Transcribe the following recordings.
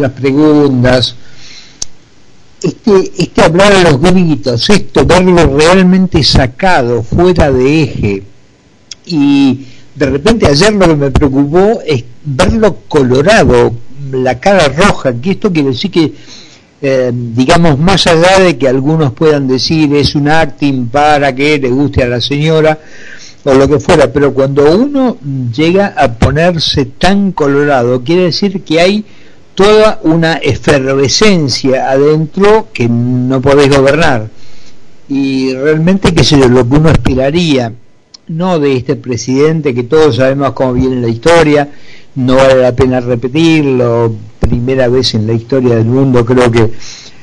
las preguntas, este, este hablar a los gritos, esto, verlo realmente sacado, fuera de eje, y de repente ayer lo que me preocupó es verlo colorado, la cara roja, que esto quiere decir que, eh, digamos, más allá de que algunos puedan decir es un acting para que le guste a la señora, o lo que fuera, pero cuando uno llega a ponerse tan colorado, quiere decir que hay toda una efervescencia adentro que no podés gobernar. Y realmente que es lo que uno esperaría, no de este presidente que todos sabemos cómo viene la historia, no vale la pena repetirlo, primera vez en la historia del mundo creo que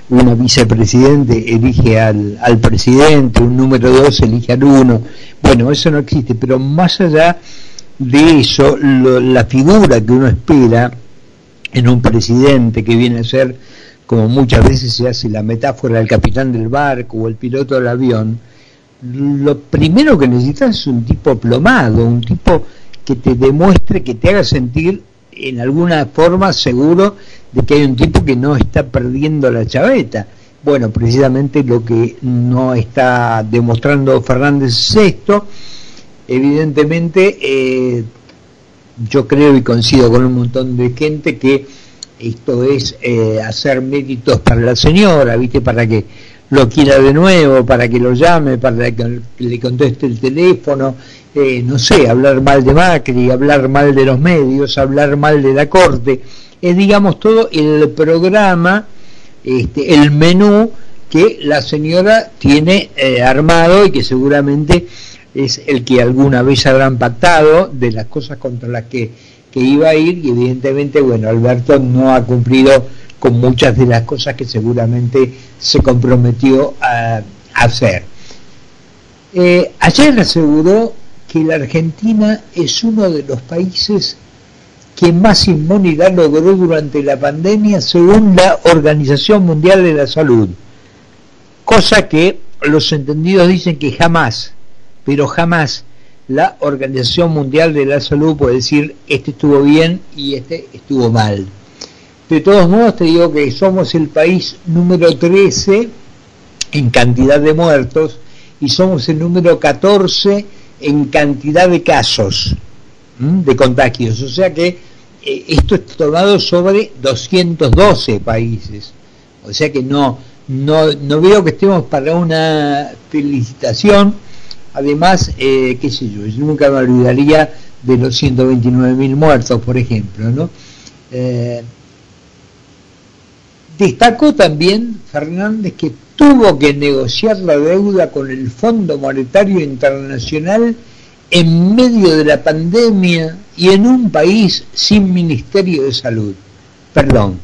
una vicepresidente elige al, al presidente, un número dos elige al uno, bueno, eso no existe, pero más allá de eso, la figura que uno espera en un presidente que viene a ser, como muchas veces se hace la metáfora del capitán del barco o el piloto del avión, lo primero que necesitas es un tipo plomado, un tipo que te demuestre, que te haga sentir en alguna forma seguro de que hay un tipo que no está perdiendo la chaveta. Bueno, precisamente lo que no está demostrando Fernández es esto. Evidentemente, eh, yo creo y coincido con un montón de gente que esto es eh, hacer méritos para la señora, ¿viste? Para que lo quiera de nuevo, para que lo llame, para que le conteste el teléfono, eh, no sé, hablar mal de Macri, hablar mal de los medios, hablar mal de la corte, es digamos todo el programa, este, el menú que la señora tiene eh, armado y que seguramente es el que alguna vez habrán pactado de las cosas contra las que, que iba a ir y evidentemente, bueno, Alberto no ha cumplido con muchas de las cosas que seguramente se comprometió a, hacer. Eh, ayer aseguró que la Argentina es uno de los países que más inmunidad logró durante la pandemia según la Organización Mundial de la Salud, cosa que los entendidos dicen que jamás pero jamás la Organización Mundial de la Salud puede decir este estuvo bien y este estuvo mal. De todos modos te digo que somos el país número 13 en cantidad de muertos y somos el número 14 en cantidad de casos de contagios. O sea que eh, esto es tomado sobre 212 países. O sea que no, no, no veo que estemos para una felicitación Además, eh, qué sé yo, yo nunca me olvidaría de los 129.000 muertos, por ejemplo, ¿no? Eh, destacó también Fernández que tuvo que negociar la deuda con el Fondo Monetario Internacional en medio de la pandemia y en un país sin Ministerio de Salud. Perdón.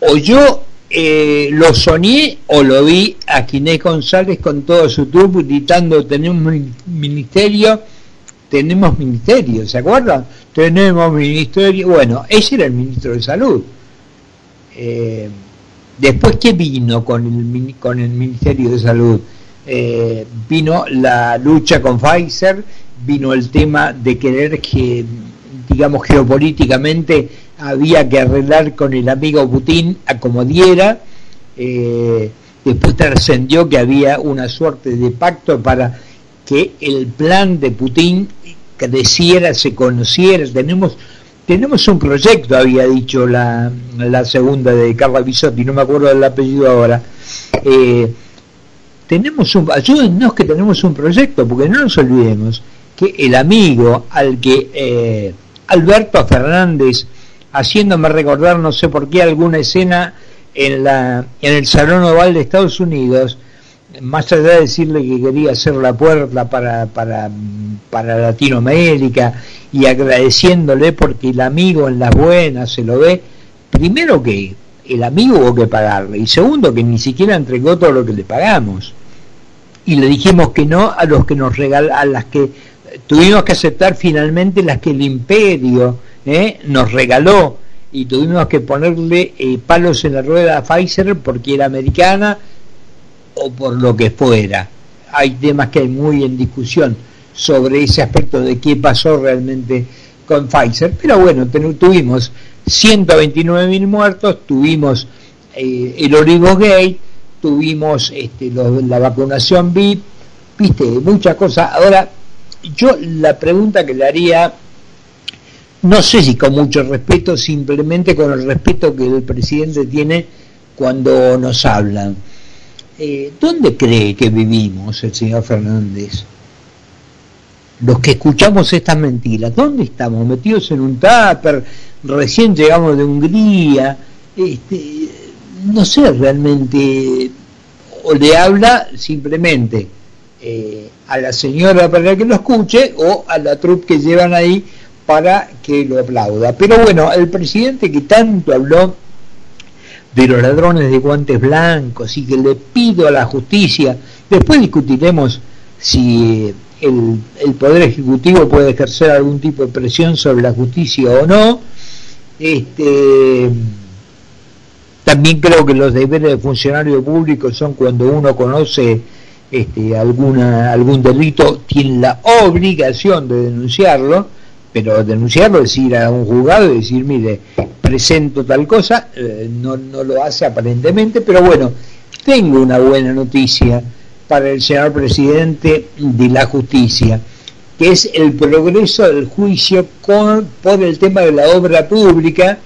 O yo eh, lo soñé o lo vi a Ginés González con todo su truco gritando tenemos ministerio, tenemos ministerio, ¿se acuerdan? Tenemos ministerio, bueno, ese era el ministro de Salud. Eh, después, ¿qué vino con el, con el Ministerio de Salud? Eh, vino la lucha con Pfizer, vino el tema de querer que, digamos, geopolíticamente había que arreglar con el amigo Putin a eh, después trascendió que había una suerte de pacto para que el plan de Putin creciera, se conociera, tenemos tenemos un proyecto, había dicho la, la segunda de Carla Bisotti, no me acuerdo del apellido ahora, eh, tenemos un, ayúdennos que tenemos un proyecto, porque no nos olvidemos que el amigo al que eh, Alberto Fernández haciéndome recordar, no sé por qué, alguna escena en, la, en el Salón Oval de Estados Unidos, más allá de decirle que quería hacer la puerta para, para, para Latinoamérica y agradeciéndole porque el amigo en las buenas se lo ve, primero que el amigo hubo que pagarle y segundo que ni siquiera entregó todo lo que le pagamos. Y le dijimos que no a los que nos regal a las que tuvimos que aceptar finalmente las que el imperio ¿eh? nos regaló y tuvimos que ponerle eh, palos en la rueda a Pfizer porque era americana o por lo que fuera. Hay temas que hay muy en discusión sobre ese aspecto de qué pasó realmente con Pfizer, pero bueno, tuvimos 129 mil muertos, tuvimos eh, el olivo gay, tuvimos este, la vacunación VIP, viste, muchas cosas. Ahora, yo la pregunta que le haría, no sé si con mucho respeto, simplemente con el respeto que el presidente tiene cuando nos hablan. Eh, ¿Dónde cree que vivimos el señor Fernández? Los que escuchamos estas mentiras, ¿dónde estamos? ¿Metidos en un tupper? Recién llegamos de Hungría. Este, no sé realmente, o le habla simplemente eh, a la señora para que lo escuche o a la trupe que llevan ahí para que lo aplauda. Pero bueno, el presidente que tanto habló de los ladrones de guantes blancos y que le pido a la justicia, después discutiremos si el, Poder Ejecutivo puede ejercer algún tipo de presión sobre la justicia o no. Este, también creo que los deberes de funcionario público son cuando uno conoce este, alguna, algún delito, tiene la obligación de denunciarlo, pero denunciarlo es ir a un juzgado decir, mire, presento tal cosa, eh, no, no lo hace aparentemente, pero bueno, tengo una buena noticia para el señor presidente de la justicia, que es el progreso del juicio por el tema de la obra pública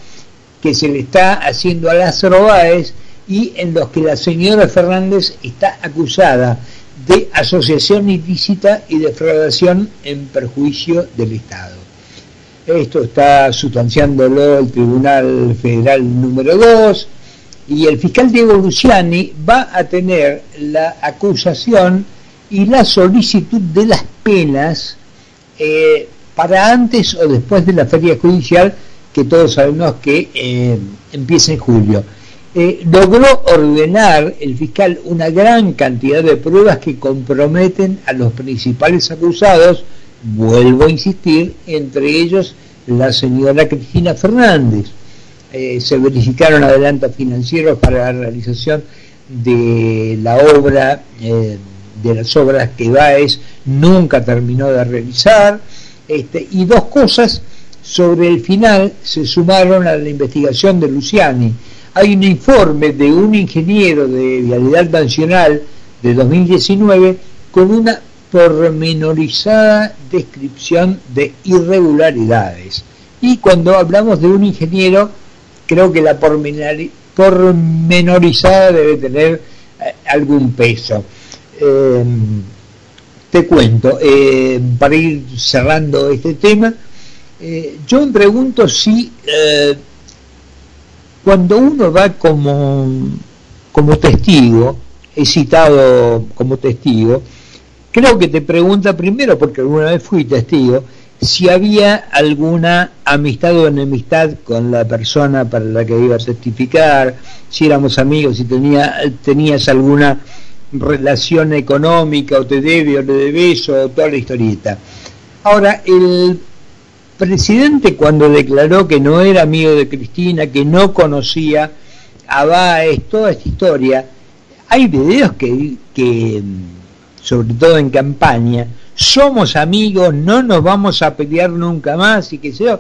que se le está haciendo a las Báez y en los que la señora Fernández está acusada de asociación ilícita y defraudación en perjuicio del Estado. Esto está sustanciándolo el Tribunal Federal número 2 y el fiscal Diego Luciani va a tener la acusación y la solicitud de las penas eh, para antes o después de la feria judicial que todos sabemos que eh, empieza en julio. Eh, logró ordenar el fiscal una gran cantidad de pruebas que comprometen a los principales acusados, vuelvo a insistir, entre ellos la señora Cristina Fernández. Eh, se verificaron adelantos financieros para la realización de la obra, de las obras que Baez nunca terminó de realizar, este, y dos cosas sobre el final se sumaron a la investigación de Luciani. Hay un informe de un ingeniero de Vialidad Nacional de 2019 con una pormenorizada descripción de irregularidades. Y cuando hablamos de un ingeniero, creo que la pormenorizada debe tener eh, algún peso. Eh, te cuento, eh, para ir cerrando este tema, eh, yo me pregunto si eh, cuando uno va como, como testigo, he citado como testigo, creo que te pregunta primero, porque alguna vez fui testigo, si había alguna amistad o enemistad con la persona para la que iba a certificar, si éramos amigos, si tenía, tenías alguna relación económica o te debe o le debes o toda la historieta. Ahora, el presidente cuando declaró que no era amigo de Cristina, que no conocía a Baez, toda esta historia, hay videos que, que, sobre todo en campaña, somos amigos, no nos vamos a pelear nunca más y que sea.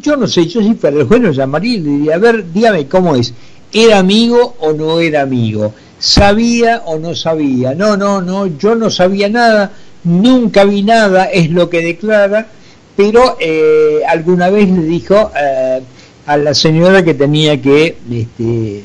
Yo no sé, yo si fuera el juez lo llamaría y le diría, a ver, dígame cómo es, ¿era amigo o no era amigo? ¿Sabía o no sabía? No, no, no, yo no sabía nada, nunca vi nada, es lo que declara pero eh, alguna vez le dijo eh, a la señora que tenía que este,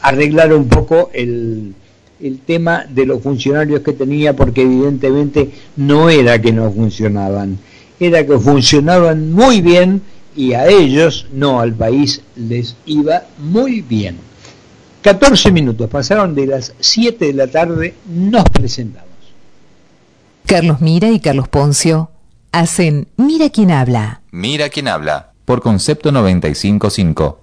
arreglar un poco el, el tema de los funcionarios que tenía porque evidentemente no era que no funcionaban, era que funcionaban muy bien y a ellos, no al país, les iba muy bien. 14 minutos pasaron de las 7 de la tarde, nos presentamos. Carlos Mira y Carlos Poncio hacen Mira quién habla. Mira quién habla, por concepto 955.